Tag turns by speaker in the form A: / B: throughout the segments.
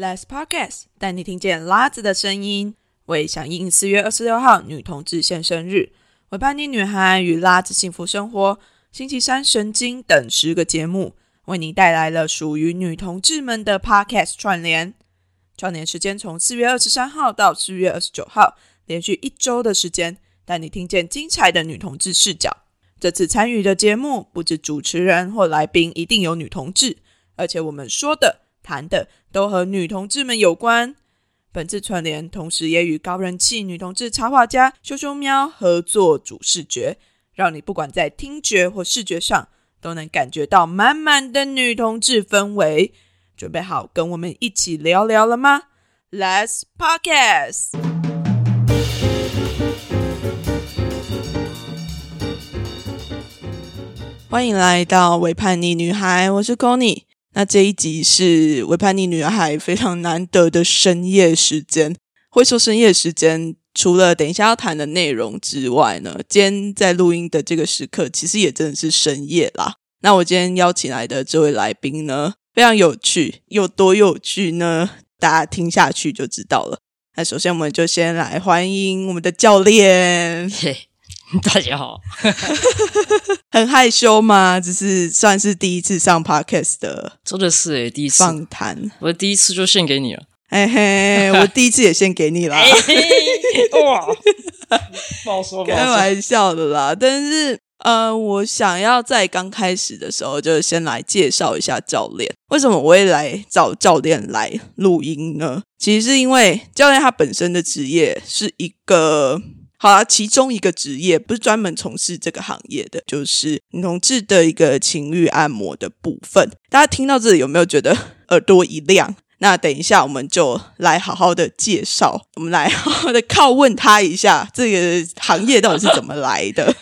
A: Less Podcast 带你听见拉子的声音。为响应四月二十六号女同志现生日，为叛逆女孩与拉子幸福生活，星期三神经等十个节目，为你带来了属于女同志们的 Podcast 串联。串联时间从四月二十三号到四月二十九号，连续一周的时间，带你听见精彩的女同志视角。这次参与的节目，不止主持人或来宾一定有女同志，而且我们说的、谈的都和女同志们有关。本次串联同时也与高人气女同志插画家羞羞喵合作主视觉，让你不管在听觉或视觉上，都能感觉到满满的女同志氛围。准备好跟我们一起聊聊了吗？Let's podcast。欢迎来到伪叛逆女孩，我是 c o n y 那这一集是维叛逆女孩非常难得的深夜时间。会说深夜时间，除了等一下要谈的内容之外呢，今天在录音的这个时刻，其实也真的是深夜啦。那我今天邀请来的这位来宾呢，非常有趣，有多有趣呢？大家听下去就知道了。那首先，我们就先来欢迎我们的教练。
B: 嘿，大家好，
A: 很害羞吗？只是算是第一次上 podcast 的
B: 真的是诶，第一次
A: 访谈。
B: 我第一次就献给你了。
A: 嘿嘿，我第一次也献给你啦。
B: 哇，不好说，
A: 开玩笑的啦。但是呃，我想要在刚开始的时候，就先来介绍一下教练。为什么我会来找教练来录音呢？其实是因为教练他本身的职业是一个。好啊，其中一个职业不是专门从事这个行业的，就是女同志的一个情欲按摩的部分。大家听到这里有没有觉得耳朵一亮？那等一下我们就来好好的介绍，我们来好好的拷问他一下，这个行业到底是怎么来的？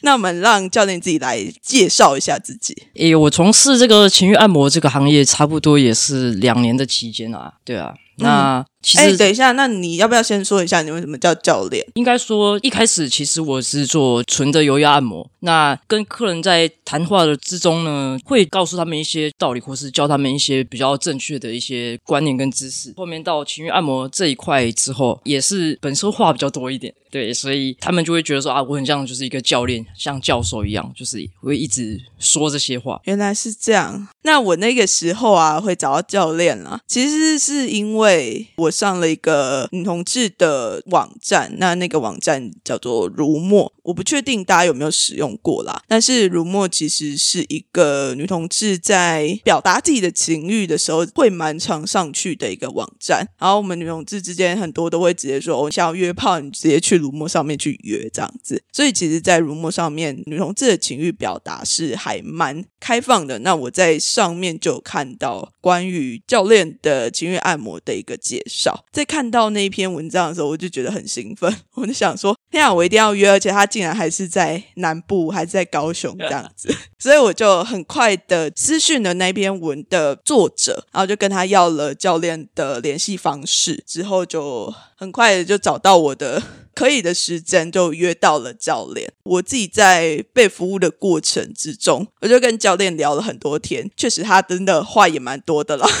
A: 那我们让教练自己来介绍一下自己。
B: 诶，我从事这个情欲按摩这个行业，差不多也是两年的期间啊。对啊。那其实，
A: 等一下，那你要不要先说一下你为什么叫教练？
B: 应该说，一开始其实我是做纯的油压按摩。那跟客人在谈话的之中呢，会告诉他们一些道理，或是教他们一些比较正确的一些观念跟知识。后面到情欲按摩这一块之后，也是本身话比较多一点，对，所以他们就会觉得说啊，我很像就是一个教练，像教授一样，就是会一直说这些话。
A: 原来是这样。那我那个时候啊，会找到教练啊，其实是因为。对，我上了一个女同志的网站，那那个网站叫做如墨，我不确定大家有没有使用过啦。但是如墨其实是一个女同志在表达自己的情欲的时候会蛮常上去的一个网站。然后我们女同志之间很多都会直接说，我想要约炮，你直接去如墨上面去约这样子。所以其实，在如墨上面，女同志的情欲表达是还蛮开放的。那我在上面就看到关于教练的情欲按摩的。一个介绍，在看到那一篇文章的时候，我就觉得很兴奋。我就想说，天啊，我一定要约！而且他竟然还是在南部，还是在高雄这样子，所以我就很快的私讯了那篇文的作者，然后就跟他要了教练的联系方式，之后就很快的就找到我的。可以的时间就约到了教练。我自己在被服务的过程之中，我就跟教练聊了很多天。确实，他真的话也蛮多的啦。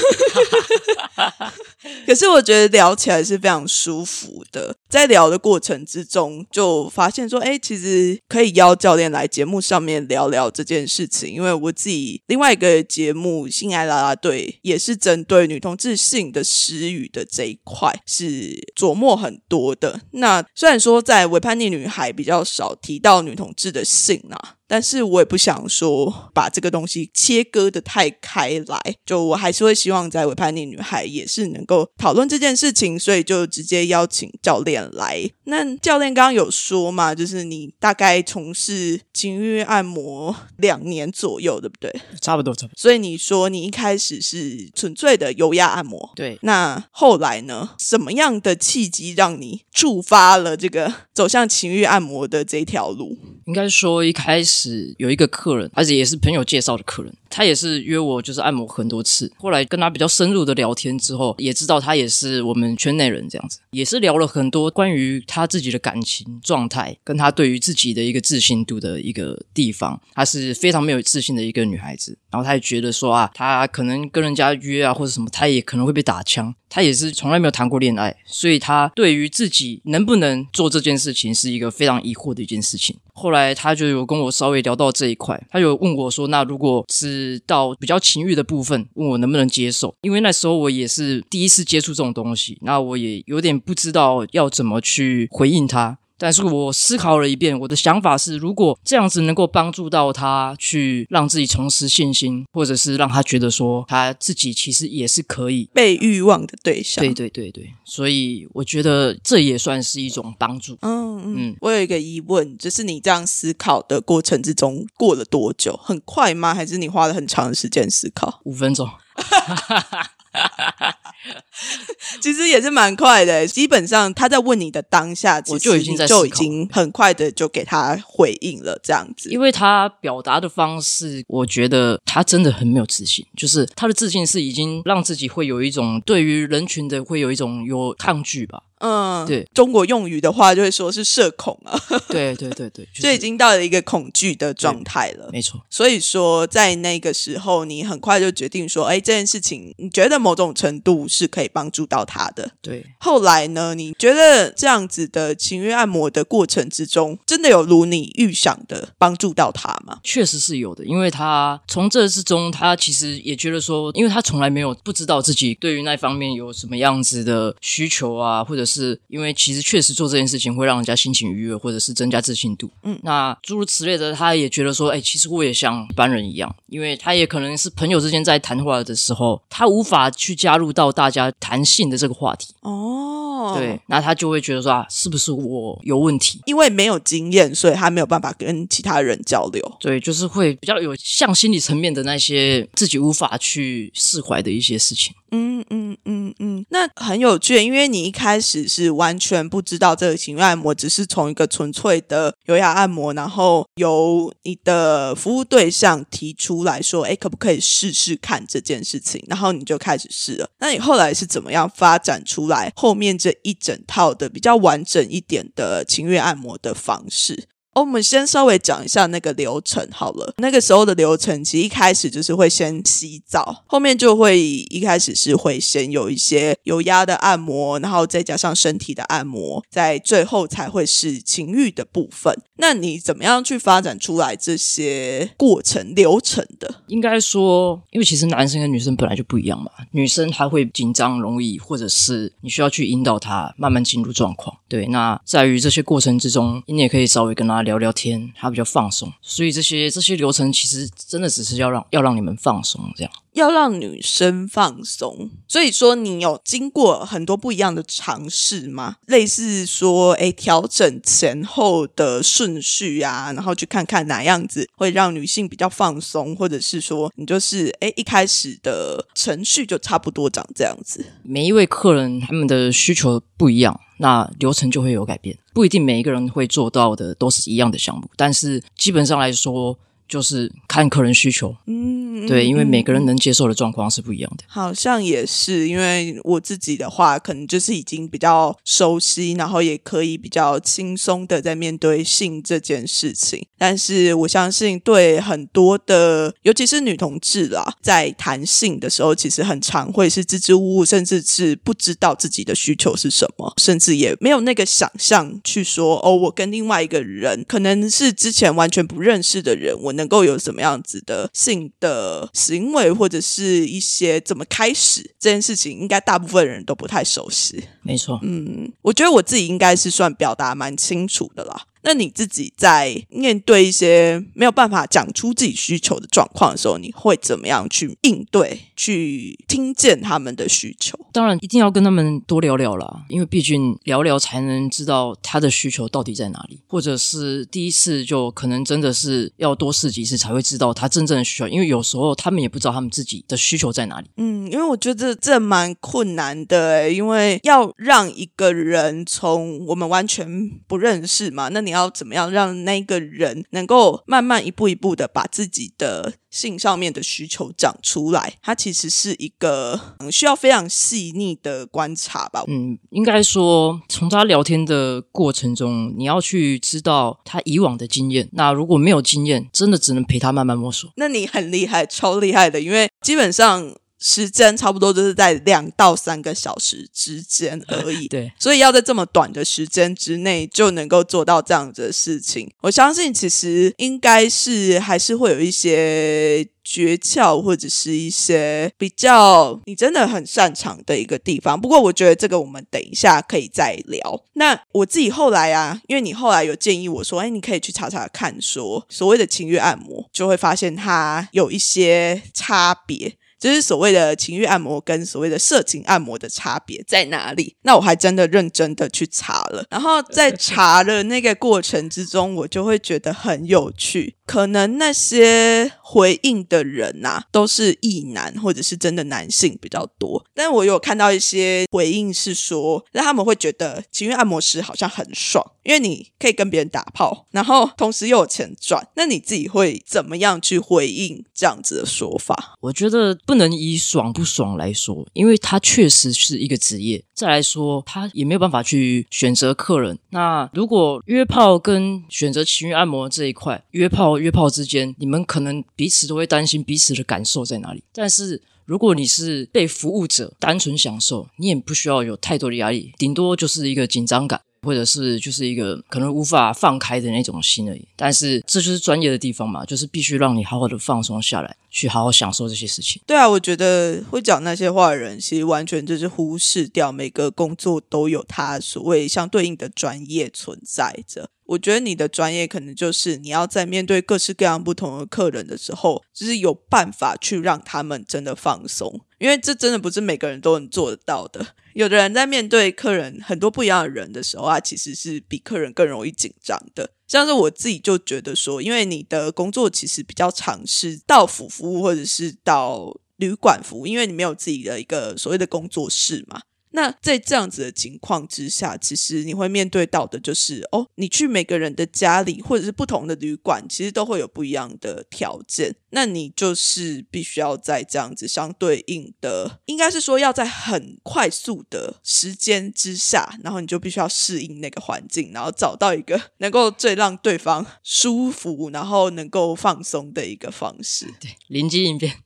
A: 可是我觉得聊起来是非常舒服的。在聊的过程之中，就发现说，哎，其实可以邀教练来节目上面聊聊这件事情。因为我自己另外一个节目《性爱啦啦队》也是针对女同志性的私语的这一块是琢磨很多的。那虽然说在维叛逆女孩比较少提到女同志的性啊。但是我也不想说把这个东西切割的太开来，就我还是会希望在《伪叛逆女孩》也是能够讨论这件事情，所以就直接邀请教练来。那教练刚刚有说嘛，就是你大概从事情欲按摩两年左右，对不对？
B: 差不多，差不多。
A: 所以你说你一开始是纯粹的油压按摩，
B: 对。
A: 那后来呢？什么样的契机让你触发了这个走向情欲按摩的这条路？
B: 应该说一开始。是有一个客人，而且也是朋友介绍的客人，他也是约我，就是按摩很多次。后来跟他比较深入的聊天之后，也知道他也是我们圈内人，这样子，也是聊了很多关于他自己的感情状态，跟他对于自己的一个自信度的一个地方，她是非常没有自信的一个女孩子。然后她也觉得说啊，她可能跟人家约啊或者什么，她也可能会被打枪。他也是从来没有谈过恋爱，所以他对于自己能不能做这件事情是一个非常疑惑的一件事情。后来他就有跟我稍微聊到这一块，他有问我说：“那如果是到比较情欲的部分，问我能不能接受？因为那时候我也是第一次接触这种东西，那我也有点不知道要怎么去回应他。”但是我思考了一遍，我的想法是，如果这样子能够帮助到他去让自己重拾信心，或者是让他觉得说他自己其实也是可以
A: 被欲望的对象。
B: 对对对对，所以我觉得这也算是一种帮助。
A: 嗯嗯，我有一个疑问，就是你这样思考的过程之中过了多久？很快吗？还是你花了很长的时间思考？
B: 五分钟。
A: 其实也是蛮快的，基本上他在问你的当下，
B: 我就已经在
A: 就已经很快的就给他回应了，这样子。
B: 因为他表达的方式，我觉得他真的很没有自信，就是他的自信是已经让自己会有一种对于人群的会有一种有抗拒吧。
A: 嗯，
B: 对，
A: 中国用语的话就会说是社恐啊。
B: 对对对对，
A: 就已经到了一个恐惧的状态了。
B: 没错，
A: 所以说在那个时候，你很快就决定说，哎，这件事情你觉得某种程度是可以帮助到他的。
B: 对，
A: 后来呢，你觉得这样子的情欲按摩的过程之中，真的有如你预想的帮助到他吗？
B: 确实是有的，因为他从这之中，他其实也觉得说，因为他从来没有不知道自己对于那方面有什么样子的需求啊，或者。是因为其实确实做这件事情会让人家心情愉悦，或者是增加自信度。嗯，那诸如此类的，他也觉得说，哎，其实我也像一般人一样，因为他也可能是朋友之间在谈话的时候，他无法去加入到大家谈性的这个话题。哦，对，那他就会觉得说，啊，是不是我有问题？
A: 因为没有经验，所以他没有办法跟其他人交流。
B: 对，就是会比较有像心理层面的那些自己无法去释怀的一些事情。
A: 嗯嗯嗯嗯，那很有趣，因为你一开始是完全不知道这个情欲按摩，只是从一个纯粹的油压按摩，然后由你的服务对象提出来说，哎，可不可以试试看这件事情？然后你就开始试了。那你后来是怎么样发展出来后面这一整套的比较完整一点的情欲按摩的方式？哦我们先稍微讲一下那个流程好了。那个时候的流程，其实一开始就是会先洗澡，后面就会一开始是会先有一些有压的按摩，然后再加上身体的按摩，在最后才会是情欲的部分。那你怎么样去发展出来这些过程流程的？
B: 应该说，因为其实男生跟女生本来就不一样嘛。女生她会紧张容易，或者是你需要去引导她慢慢进入状况。对，那在于这些过程之中，你也可以稍微跟她。聊聊天，他比较放松，所以这些这些流程其实真的只是要让要让你们放松，这样
A: 要让女生放松。所以说，你有经过很多不一样的尝试吗？类似说，哎，调整前后的顺序啊，然后去看看哪样子会让女性比较放松，或者是说，你就是哎一开始的程序就差不多长这样子。
B: 每一位客人他们的需求不一样。那流程就会有改变，不一定每一个人会做到的都是一样的项目，但是基本上来说。就是看客人需求，嗯，对，因为每个人能接受的状况是不一样的。
A: 好像也是，因为我自己的话，可能就是已经比较熟悉，然后也可以比较轻松的在面对性这件事情。但是我相信，对很多的，尤其是女同志啦，在谈性的时候，其实很常会是支支吾吾，甚至是不知道自己的需求是什么，甚至也没有那个想象去说，哦，我跟另外一个人，可能是之前完全不认识的人，我。能够有什么样子的性的行为，或者是一些怎么开始这件事情，应该大部分人都不太熟悉。
B: 没错，
A: 嗯，我觉得我自己应该是算表达蛮清楚的啦。那你自己在面对一些没有办法讲出自己需求的状况的时候，你会怎么样去应对、去听见他们的需求？
B: 当然，一定要跟他们多聊聊啦，因为毕竟聊聊才能知道他的需求到底在哪里，或者是第一次就可能真的是要多试几次才会知道他真正的需求，因为有时候他们也不知道他们自己的需求在哪里。
A: 嗯，因为我觉得这蛮困难的，因为要让一个人从我们完全不认识嘛，那你。要怎么样让那个人能够慢慢一步一步的把自己的性上面的需求长出来，它其实是一个嗯需要非常细腻的观察吧。
B: 嗯，应该说从他聊天的过程中，你要去知道他以往的经验。那如果没有经验，真的只能陪他慢慢摸索。
A: 那你很厉害，超厉害的，因为基本上。时间差不多就是在两到三个小时之间而已，
B: 对，
A: 所以要在这么短的时间之内就能够做到这样子的事情，我相信其实应该是还是会有一些诀窍或者是一些比较你真的很擅长的一个地方。不过我觉得这个我们等一下可以再聊。那我自己后来啊，因为你后来有建议我说，哎，你可以去查查看，说所谓的情欲按摩，就会发现它有一些差别。就是所谓的情欲按摩跟所谓的色情按摩的差别在哪里？那我还真的认真的去查了，然后在查了那个过程之中，我就会觉得很有趣。可能那些回应的人呐，都是异男或者是真的男性比较多。但我有看到一些回应是说，那他们会觉得情欲按摩师好像很爽，因为你可以跟别人打炮，然后同时又有钱赚。那你自己会怎么样去回应这样子的说法？
B: 我觉得不能以爽不爽来说，因为他确实是一个职业。再来说，他也没有办法去选择客人。那如果约炮跟选择情欲按摩这一块，约炮约炮之间，你们可能彼此都会担心彼此的感受在哪里。但是如果你是被服务者，单纯享受，你也不需要有太多的压力，顶多就是一个紧张感。或者是就是一个可能无法放开的那种心而已，但是这就是专业的地方嘛，就是必须让你好好的放松下来，去好好享受这些事情。
A: 对啊，我觉得会讲那些话的人，其实完全就是忽视掉每个工作都有他所谓相对应的专业存在着。我觉得你的专业可能就是你要在面对各式各样不同的客人的时候，就是有办法去让他们真的放松，因为这真的不是每个人都能做得到的。有的人在面对客人很多不一样的人的时候啊，其实是比客人更容易紧张的。像是我自己就觉得说，因为你的工作其实比较尝试到府服务或者是到旅馆服务，因为你没有自己的一个所谓的工作室嘛。那在这样子的情况之下，其实你会面对到的就是哦，你去每个人的家里或者是不同的旅馆，其实都会有不一样的条件。那你就是必须要在这样子相对应的，应该是说要在很快速的时间之下，然后你就必须要适应那个环境，然后找到一个 能够最让对方舒服，然后能够放松的一个方式。
B: 对，临机应变。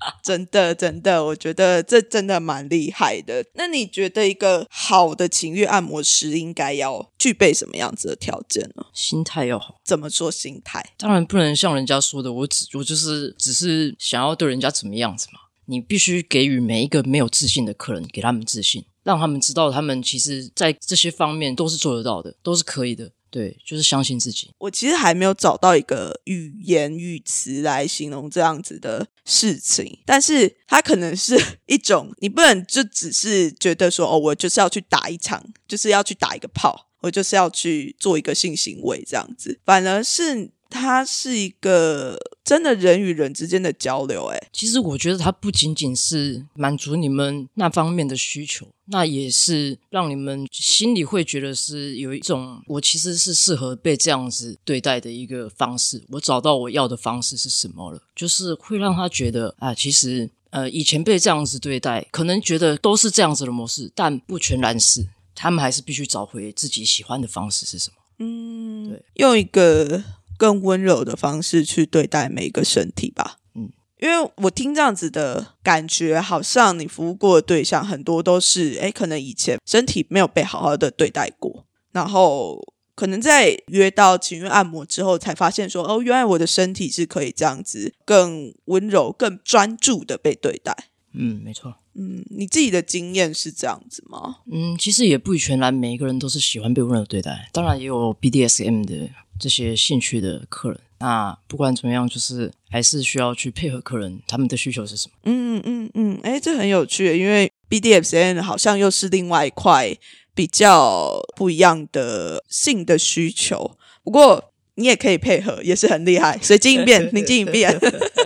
A: 真的，真的，我觉得这真的蛮厉害的。那你觉得一个好的情欲按摩师应该要具备什么样子的条件呢？
B: 心态要好。
A: 怎么做心态？
B: 当然不能像人家说的，我只我就是只是想要对人家怎么样子嘛。你必须给予每一个没有自信的客人，给他们自信，让他们知道他们其实在这些方面都是做得到的，都是可以的。对，就是相信自己。
A: 我其实还没有找到一个语言语词来形容这样子的事情，但是它可能是一种，你不能就只是觉得说，哦，我就是要去打一场，就是要去打一个炮，我就是要去做一个性行为这样子，反而是。它是一个真的人与人之间的交流，哎，
B: 其实我觉得它不仅仅是满足你们那方面的需求，那也是让你们心里会觉得是有一种我其实是适合被这样子对待的一个方式。我找到我要的方式是什么了，就是会让他觉得啊，其实呃以前被这样子对待，可能觉得都是这样子的模式，但不全然是，他们还是必须找回自己喜欢的方式是什么。
A: 嗯，对，用一个。更温柔的方式去对待每一个身体吧。嗯，因为我听这样子的感觉，好像你服务过的对象很多都是，哎，可能以前身体没有被好好的对待过，然后可能在约到情欲按摩之后，才发现说，哦，原来我的身体是可以这样子更温柔、更专注的被对待。
B: 嗯，没错。
A: 嗯，你自己的经验是这样子吗？
B: 嗯，其实也不全然，每一个人都是喜欢被温柔对待，当然也有 BDSM 的。这些兴趣的客人，那不管怎么样，就是还是需要去配合客人他们的需求是什么。
A: 嗯嗯嗯，哎，这很有趣，因为 BDSM 好像又是另外一块比较不一样的性的需求。不过你也可以配合，也是很厉害，随机应变，灵机应变。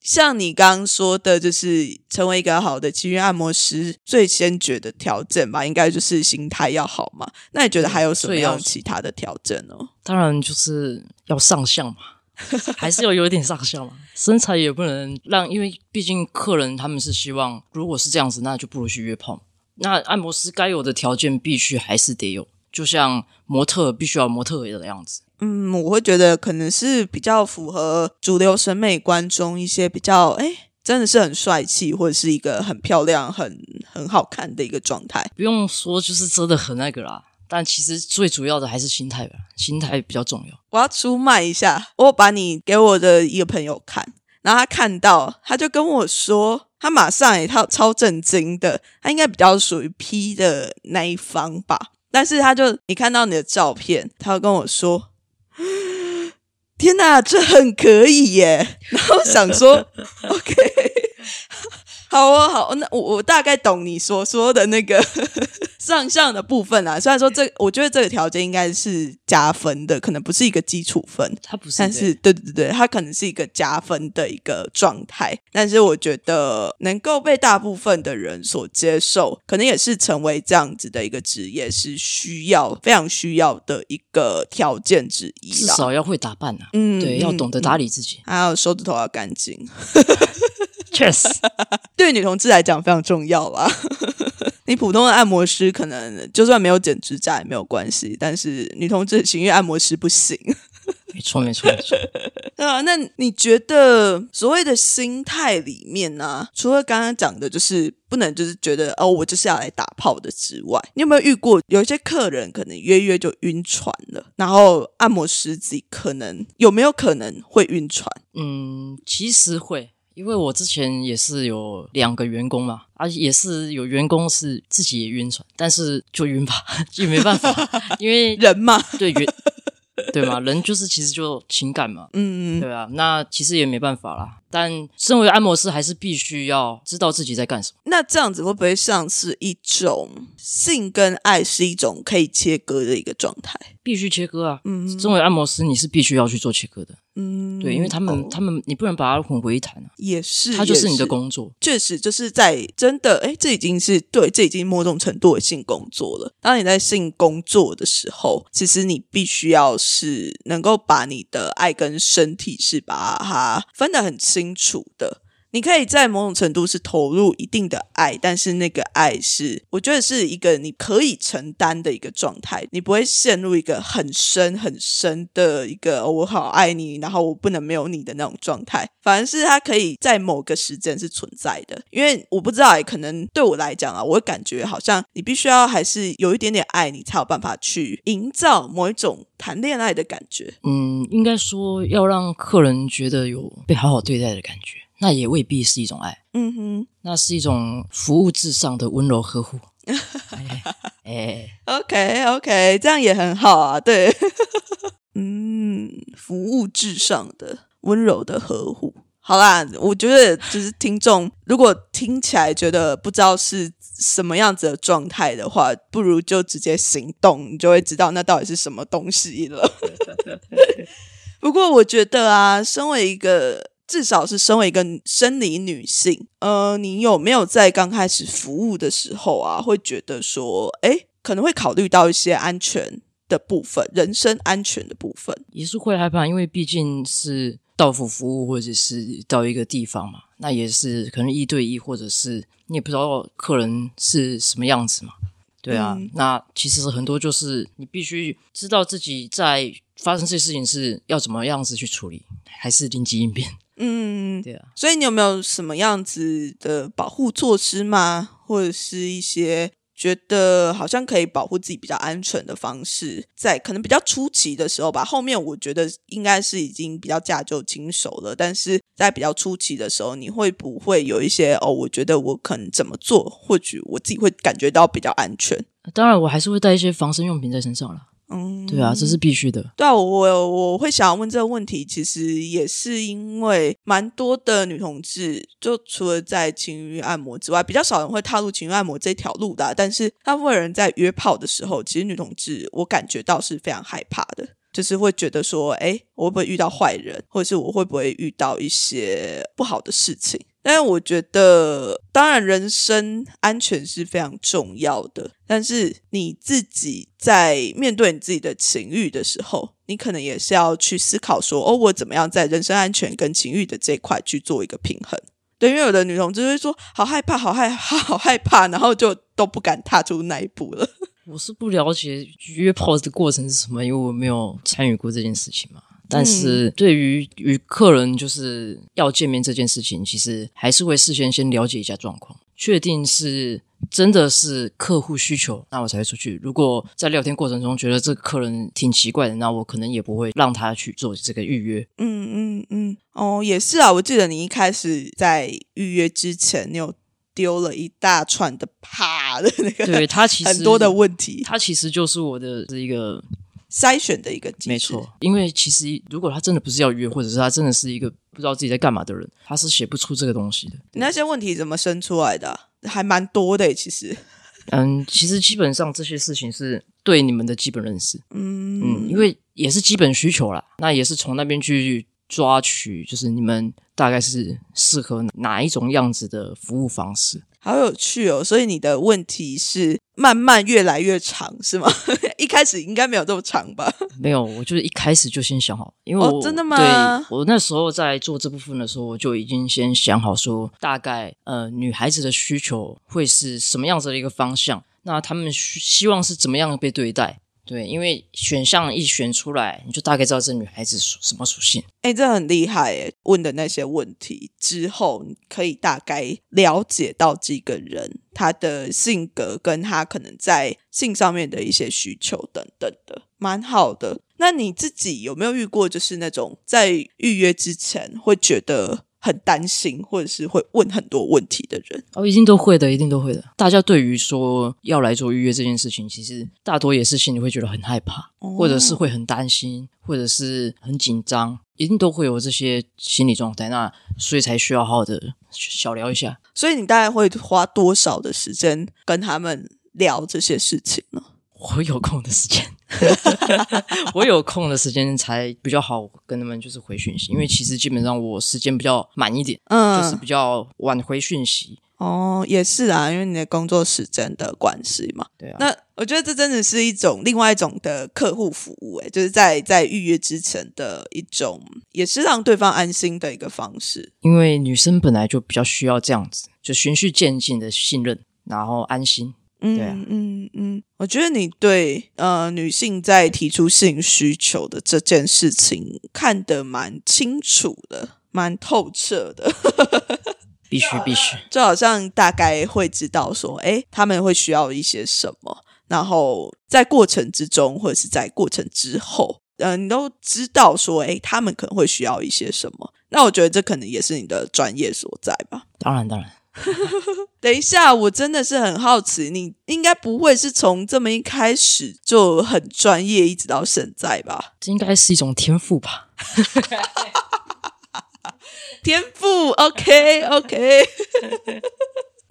A: 像你刚刚说的，就是成为一个好的情欲按摩师，最先决的条件吧，应该就是心态要好嘛。那你觉得还有什么样其他的条件呢？
B: 当然就是要上相嘛，还是要有点上相嘛。身材也不能让，因为毕竟客人他们是希望，如果是这样子，那就不如去约炮。那按摩师该有的条件必须还是得有，就像模特必须要模特的样子。
A: 嗯，我会觉得可能是比较符合主流审美观中一些比较哎，真的是很帅气或者是一个很漂亮、很很好看的一个状态。
B: 不用说，就是真的很那个啦。但其实最主要的还是心态吧，心态比较重要。
A: 我要出卖一下，我把你给我的一个朋友看，然后他看到，他就跟我说，他马上也他超震惊的，他应该比较属于 P 的那一方吧。但是他就你看到你的照片，他跟我说。天哪，这很可以耶！然后想说，OK，好啊，好，那我我大概懂你所说的那个。上相的部分啊，虽然说这，我觉得这个条件应该是加分的，可能不是一个基础分，
B: 它不是，
A: 但是对对对，它可能是一个加分的一个状态。但是我觉得能够被大部分的人所接受，可能也是成为这样子的一个职业是需要非常需要的一个条件之一。
B: 至少要会打扮啊，嗯，对，要懂得打理自己，
A: 还有手指头要干净。
B: 确实，
A: 对女同志来讲非常重要啦。你普通的按摩师可能就算没有剪指甲也没有关系，但是女同志情欲按摩师不行。
B: 没错，没错，没错。
A: 对啊，那你觉得所谓的心态里面呢？除了刚刚讲的，就是不能就是觉得哦，我就是要来打炮的之外，你有没有遇过有一些客人可能约约就晕船了？然后按摩师自己可能有没有可能会晕船？
B: 嗯，其实会。因为我之前也是有两个员工嘛，而且也是有员工是自己也晕船，但是就晕吧，也没办法，因为
A: 人嘛，
B: 对晕。对吗，人就是其实就情感嘛，嗯嗯，对啊，那其实也没办法啦。但身为按摩师，还是必须要知道自己在干什么。
A: 那这样子会不会像是一种性跟爱是一种可以切割的一个状态？
B: 必须切割啊！嗯，身为按摩师，你是必须要去做切割的。嗯，对，因为他们他们你不能把它混为一谈啊。
A: 也是，
B: 它就是你的工作。
A: 确实，就是在真的，哎，这已经是对，这已经某种程度的性工作了。当你在性工作的时候，其实你必须要是是能够把你的爱跟身体是把它分得很。清楚的，你可以在某种程度是投入一定的爱，但是那个爱是，我觉得是一个你可以承担的一个状态，你不会陷入一个很深很深的一个我好爱你，然后我不能没有你的那种状态。反而是它可以在某个时间是存在的，因为我不知道，可能对我来讲啊，我感觉好像你必须要还是有一点点爱你，才有办法去营造某一种谈恋爱的感觉。
B: 嗯，应该说要让客人觉得有被好好对待的感觉，那也未必是一种爱。嗯哼，那是一种服务至上的温柔呵护。
A: 哎，OK OK，这样也很好啊。对，嗯，服务至上的。温柔的呵护，好啦，我觉得就是听众如果听起来觉得不知道是什么样子的状态的话，不如就直接行动，你就会知道那到底是什么东西了。不过我觉得啊，身为一个至少是身为一个生理女性，呃，你有没有在刚开始服务的时候啊，会觉得说，哎，可能会考虑到一些安全的部分，人身安全的部分，
B: 也是会害怕，因为毕竟是。到府服务，或者是到一个地方嘛，那也是可能一对一，或者是你也不知道客人是什么样子嘛，对啊。那其实很多就是你必须知道自己在发生这些事情是要怎么样子去处理，还是临机应变。嗯，对啊。
A: 所以你有没有什么样子的保护措施吗？或者是一些？觉得好像可以保护自己比较安全的方式，在可能比较初期的时候吧。后面我觉得应该是已经比较驾就轻熟了，但是在比较初期的时候，你会不会有一些哦？我觉得我可能怎么做，或许我自己会感觉到比较安全。
B: 当然，我还是会带一些防身用品在身上了。嗯，对啊，这是必须的。
A: 对啊，我我会想要问这个问题，其实也是因为蛮多的女同志，就除了在情欲按摩之外，比较少人会踏入情欲按摩这条路的。但是大部分人在约炮的时候，其实女同志我感觉到是非常害怕的。就是会觉得说，哎，我会不会遇到坏人，或者是我会不会遇到一些不好的事情？但是我觉得，当然人身安全是非常重要的，但是你自己在面对你自己的情欲的时候，你可能也是要去思考说，哦，我怎么样在人身安全跟情欲的这一块去做一个平衡。对，因为有的女同志会说好害怕，好害，好害怕，然后就都不敢踏出那一步了。
B: 我是不了解约炮的过程是什么，因为我没有参与过这件事情嘛。但是对于与客人就是要见面这件事情，其实还是会事先先了解一下状况，确定是真的是客户需求，那我才会出去。如果在聊天过程中觉得这个客人挺奇怪的，那我可能也不会让他去做这个预约。
A: 嗯嗯嗯，哦，也是啊。我记得你一开始在预约之前，你有丢了一大串的 啪的那个，
B: 对他其实
A: 很多的问题，
B: 他其实就是我的一个。
A: 筛选的一个机制，
B: 没错。因为其实如果他真的不是要约，或者是他真的是一个不知道自己在干嘛的人，他是写不出这个东西的。
A: 你那些问题怎么生出来的？还蛮多的，其实。
B: 嗯，其实基本上这些事情是对你们的基本认识。嗯嗯，因为也是基本需求啦，那也是从那边去抓取，就是你们大概是适合哪一种样子的服务方式。
A: 好有趣哦！所以你的问题是慢慢越来越长，是吗？一开始应该没有这么长吧？
B: 没有，我就是一开始就先想好，因为我
A: 真的吗？
B: 对，我那时候在做这部分的时候，我就已经先想好说，大概呃女孩子的需求会是什么样子的一个方向，那他们希望是怎么样被对待。对，因为选项一选出来，你就大概知道这女孩子属什么属性。
A: 哎，这很厉害哎！问的那些问题之后，你可以大概了解到这个人他的性格，跟他可能在性上面的一些需求等等的，蛮好的。那你自己有没有遇过，就是那种在预约之前会觉得？很担心，或者是会问很多问题的人
B: 哦，一定都会的，一定都会的。大家对于说要来做预约这件事情，其实大多也是心里会觉得很害怕，或者是会很担心，或者是很紧张，一定都会有这些心理状态。那所以才需要好好的小聊一下。
A: 所以你大概会花多少的时间跟他们聊这些事情呢？
B: 我有空的时间，我有空的时间才比较好跟他们就是回讯息，因为其实基本上我时间比较满一点，嗯，就是比较晚回讯息。
A: 哦，也是啊，因为你的工作时间的关系嘛。
B: 对啊。
A: 那我觉得这真的是一种另外一种的客户服务，诶，就是在在预约之前的一种，也是让对方安心的一个方式。
B: 因为女生本来就比较需要这样子，就循序渐进的信任，然后安心。嗯
A: 嗯嗯，我觉得你对呃女性在提出性需求的这件事情看得蛮清楚的，蛮透彻的。
B: 必 须必须，
A: 就好像大概会知道说，哎，他们会需要一些什么，然后在过程之中或者是在过程之后，嗯，你都知道说，哎，他们可能会需要一些什么。那我觉得这可能也是你的专业所在吧。
B: 当然当然。
A: 等一下，我真的是很好奇，你应该不会是从这么一开始就很专业，一直到现在吧？
B: 这应该是一种天赋吧？
A: 天赋，OK OK。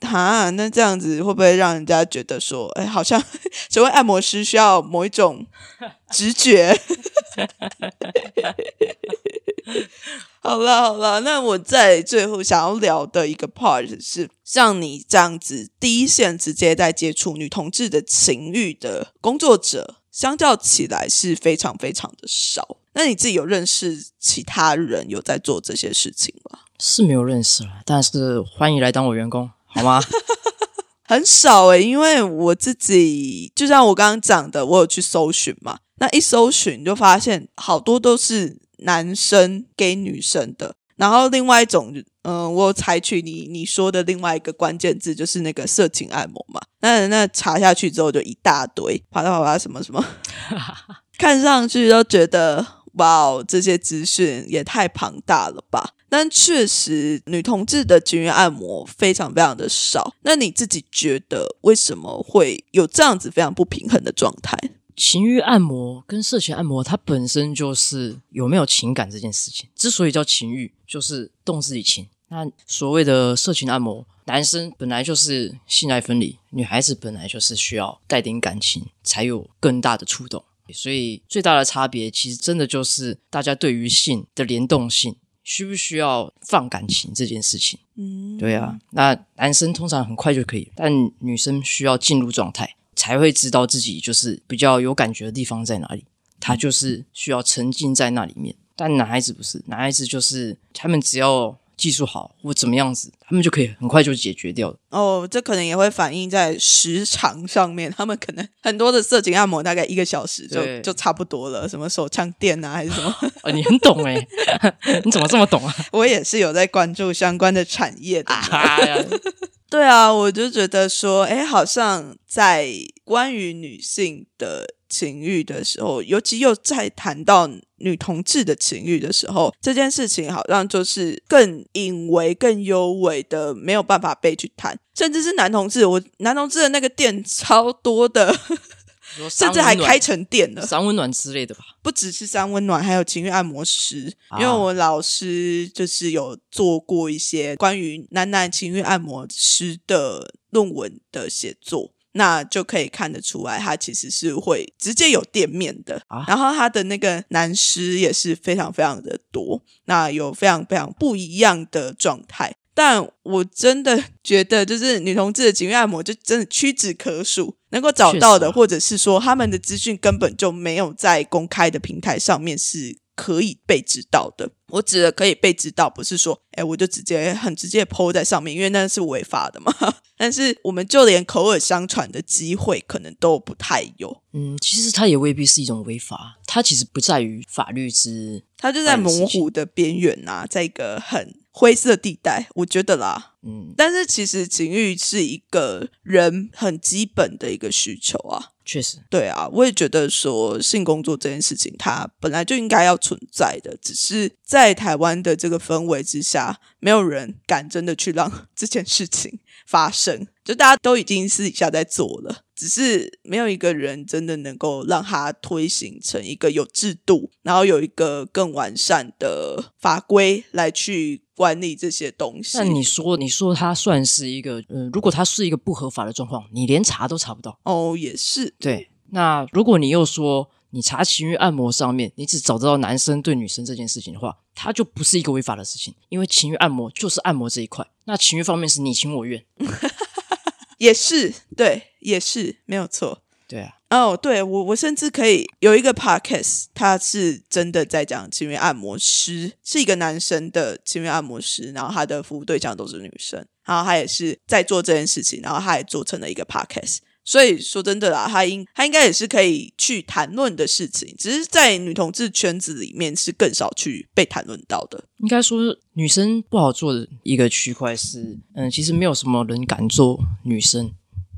A: 哈，那这样子会不会让人家觉得说，哎，好像成为按摩师需要某一种 直觉？好了好了，那我在最后想要聊的一个 part 是，像你这样子第一线直接在接触女同志的情欲的工作者，相较起来是非常非常的少。那你自己有认识其他人有在做这些事情吗？
B: 是没有认识了，但是欢迎来当我员工，好吗？
A: 很少诶，因为我自己就像我刚刚讲的，我有去搜寻嘛，那一搜寻就发现好多都是。男生给女生的，然后另外一种，嗯，我采取你你说的另外一个关键字，就是那个色情按摩嘛。那那查下去之后，就一大堆，啪啪啪什么什么，看上去都觉得哇，这些资讯也太庞大了吧。但确实，女同志的情欲按摩非常非常的少。那你自己觉得为什么会有这样子非常不平衡的状态？
B: 情欲按摩跟色情按摩，它本身就是有没有情感这件事情。之所以叫情欲，就是动自己情。那所谓的色情按摩，男生本来就是性爱分离，女孩子本来就是需要带点感情才有更大的触动。所以最大的差别其实真的就是大家对于性的联动性，需不需要放感情这件事情。
A: 嗯，
B: 对啊，那男生通常很快就可以，但女生需要进入状态，才会知道自己就是比较有感觉的地方在哪里。他就是需要沉浸在那里面，但男孩子不是，男孩子就是他们只要技术好或怎么样子，他们就可以很快就解决掉了。
A: 哦，这可能也会反映在时长上面，他们可能很多的色情按摩大概一个小时就就差不多了，什么手枪店啊还是什么，
B: 哦，你很懂哎、你怎么这么懂啊？
A: 我也是有在关注相关的产业的。对啊，我就觉得说，哎，好像在关于女性的情欲的时候，尤其又在谈到女同志的情欲的时候，这件事情好像就是更隐微、更幽微的，没有办法被去谈。甚至是男同志，我男同志的那个店超多的，
B: 说
A: 甚至还开成店了。
B: 三温暖之类的吧？
A: 不只是三温暖，还有情欲按摩师。
B: 啊
A: 因为我老师就是有做过一些关于男男情欲按摩师的论文的写作。那就可以看得出来，他其实是会直接有店面的，
B: 啊。
A: 然后他的那个男师也是非常非常的多，那有非常非常不一样的状态。但我真的觉得，就是女同志的情欲按摩，就真的屈指可数，能够找到的，或者是说他们的资讯根本就没有在公开的平台上面是可以被知道的。我指的可以被知道，不是说，哎，我就直接很直接 PO 在上面，因为那是违法的嘛。但是我们就连口耳相传的机会，可能都不太有。
B: 嗯，其实它也未必是一种违法，它其实不在于法律之
A: 它就在模糊的边缘啊，在一个很灰色地带，我觉得啦。
B: 嗯，
A: 但是其实情欲是一个人很基本的一个需求啊。
B: 确实，
A: 对啊，我也觉得说性工作这件事情，它本来就应该要存在的，只是在台湾的这个氛围之下，没有人敢真的去让 这件事情发生。就大家都已经私底下在做了，只是没有一个人真的能够让它推行成一个有制度，然后有一个更完善的法规来去管理这些东西。
B: 那你说，你说它算是一个，嗯，如果它是一个不合法的状况，你连查都查不到。
A: 哦，也是，
B: 对，那如果你又说你查情欲按摩上面，你只找得到男生对女生这件事情的话，它就不是一个违法的事情，因为情欲按摩就是按摩这一块，那情欲方面是你情我愿。
A: 也是，对，也是没有错。
B: 对啊，
A: 哦，对我，我甚至可以有一个 podcast，他是真的在讲情欲按摩师，是一个男生的情欲按摩师，然后他的服务对象都是女生，然后他也是在做这件事情，然后他也做成了一个 podcast。所以说真的啦，他应他应该也是可以去谈论的事情，只是在女同志圈子里面是更少去被谈论到的。
B: 应该说女生不好做的一个区块是，嗯，其实没有什么人敢做女生。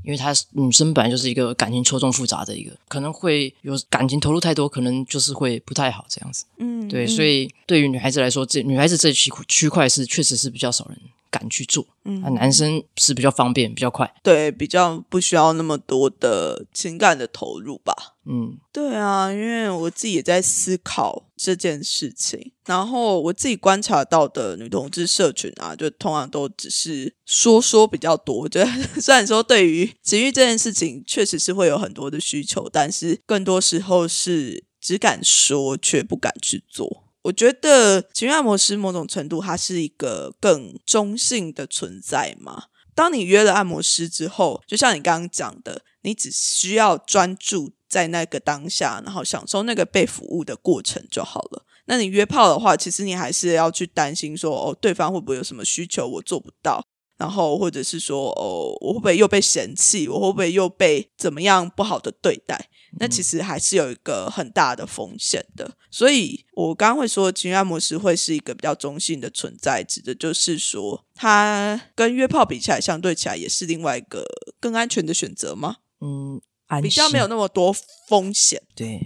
B: 因为她女生本来就是一个感情错综复杂的一个，可能会有感情投入太多，可能就是会不太好这样子。
A: 嗯，
B: 对，
A: 嗯
B: 所以对于女孩子来说，这女孩子这区区块是确实是比较少人敢去做，
A: 嗯
B: 那男生是比较方便、比较快。
A: 对比较不需要那么多的情感的投入吧。
B: 嗯，
A: 对啊，因为我自己也在思考这件事情，然后我自己观察到的女同志社群啊，就通常都只是说说比较多。就 虽然说对于情欲这件事情，确实是会有很多的需求，但是更多时候是只敢说却不敢去做。我觉得情欲按摩师某种程度，它是一个更中性的存在嘛。当你约了按摩师之后，就像你刚刚讲的，你只需要专注在那个当下，然后享受那个被服务的过程就好了。那你约炮的话，其实你还是要去担心说，哦，对方会不会有什么需求我做不到，然后或者是说，哦，我会不会又被嫌弃，我会不会又被怎么样不好的对待？那其实还是有一个很大的风险的。所以我刚刚会说，情欲按摩师会是一个比较中性的存在，指的就是说，它跟约炮比起来，相对起来也是另外一个更安全的选择吗？
B: 嗯，
A: 比较没有那么多风险。
B: 对，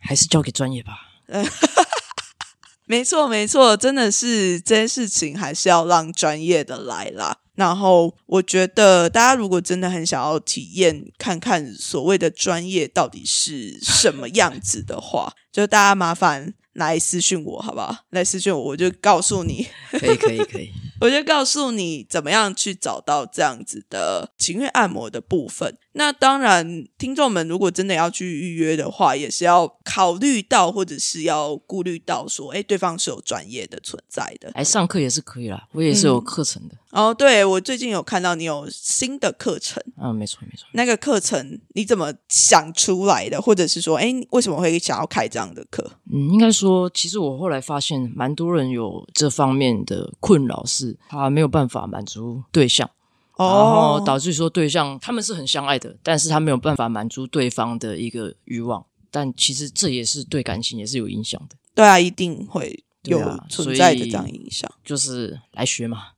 B: 还是交给专业吧。
A: 没错，没错，真的是这件事情还是要让专业的来啦。然后我觉得大家如果真的很想要体验看看所谓的专业到底是什么样子的话，就大家麻烦来私讯我，好不好？来私讯我，我就告诉你，
B: 可以可以可以，
A: 我就告诉你怎么样去找到这样子的情欲按摩的部分。那当然，听众们如果真的要去预约的话，也是要考虑到或者是要顾虑到说，哎，对方是有专业的存在的。
B: 来上课也是可以啦，我也是有课程的。
A: 哦，对，我最近有看到你有新的课程。
B: 嗯，没错没错。
A: 那个课程你怎么想出来的？或者是说，哎，为什么会想要开这样的课？
B: 嗯，应该说，其实我后来发现，蛮多人有这方面的困扰，是他没有办法满足对象。然后导致说对象他们是很相爱的，但是他没有办法满足对方的一个欲望，但其实这也是对感情也是有影响的。
A: 对啊，一定会有存在的这样影响。
B: 就是来学嘛，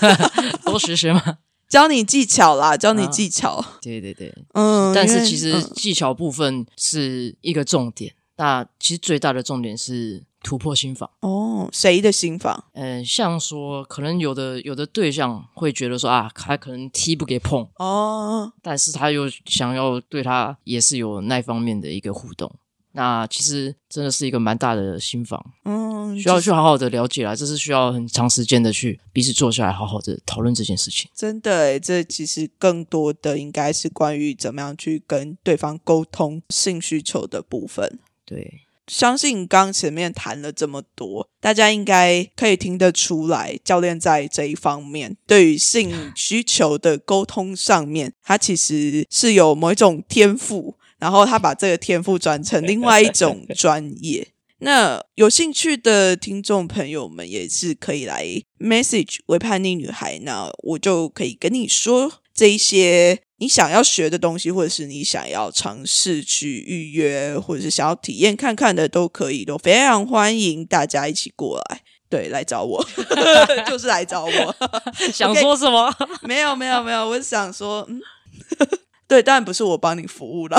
B: 多学学嘛，
A: 教你技巧啦，教你技巧。
B: 对对对，嗯，但是其实技巧部分是一个重点，那其实最大的重点是。突破心房
A: 哦，谁的心房？
B: 嗯，像说可能有的有的对象会觉得说啊，他可能踢不给碰哦，但是他又想要对他也是有那方面的一个互动，那其实真的是一个蛮大的心房，嗯，需要去好好的了解啦，这是需要很长时间的去彼此坐下来好好的讨论这件事情。
A: 真的，这其实更多的应该是关于怎么样去跟对方沟通性需求的部分。
B: 对。
A: 相信刚前面谈了这么多，大家应该可以听得出来，教练在这一方面对于性需求的沟通上面，他其实是有某一种天赋，然后他把这个天赋转成另外一种专业。那有兴趣的听众朋友们也是可以来 message 为叛逆女孩，那我就可以跟你说这一些。你想要学的东西，或者是你想要尝试去预约，或者是想要体验看看的，都可以，都非常欢迎大家一起过来，对，来找我，就是来找我。
B: 想说什么？
A: 没有，没有，没有，我想说，嗯，对，当然不是我帮你服务了。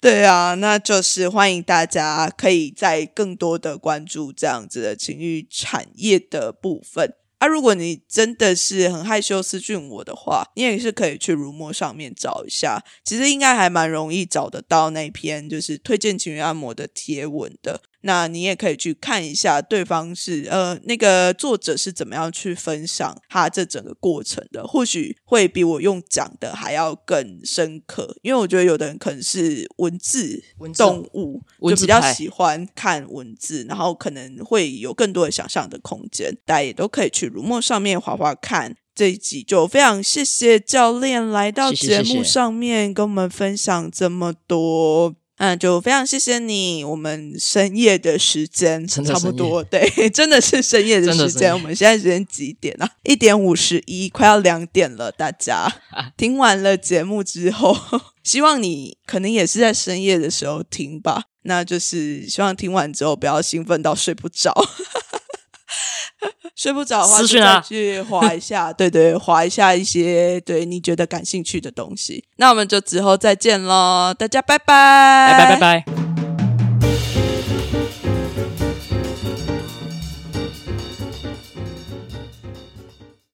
A: 对啊，那就是欢迎大家可以在更多的关注这样子的情欲产业的部分。那如果你真的是很害羞私讯我的话，你也是可以去如墨上面找一下，其实应该还蛮容易找得到那篇就是推荐情侣按摩的贴文的。那你也可以去看一下对方是呃那个作者是怎么样去分享他这整个过程的，或许会比我用讲的还要更深刻。因为我觉得有的人可能是文字动物，就比较喜欢看文字，然后可能会有更多的想象的空间。大家也都可以去如墨上面划划看。这一集就非常谢谢教练来到节目上面跟我们分享这么多。嗯，就非常谢谢你。我们深夜的时间差不多，对，真的是深夜的时间。我们现在时间几点啊？一点五十一，快要两点了。大家听完了节目之后，希望你可能也是在深夜的时候听吧。那就是希望听完之后不要兴奋到睡不着。睡不着的话，就再去划一下，对对，划一下一些对你觉得感兴趣的东西。那我们就之后再见喽，大家拜拜，
B: 拜拜拜拜。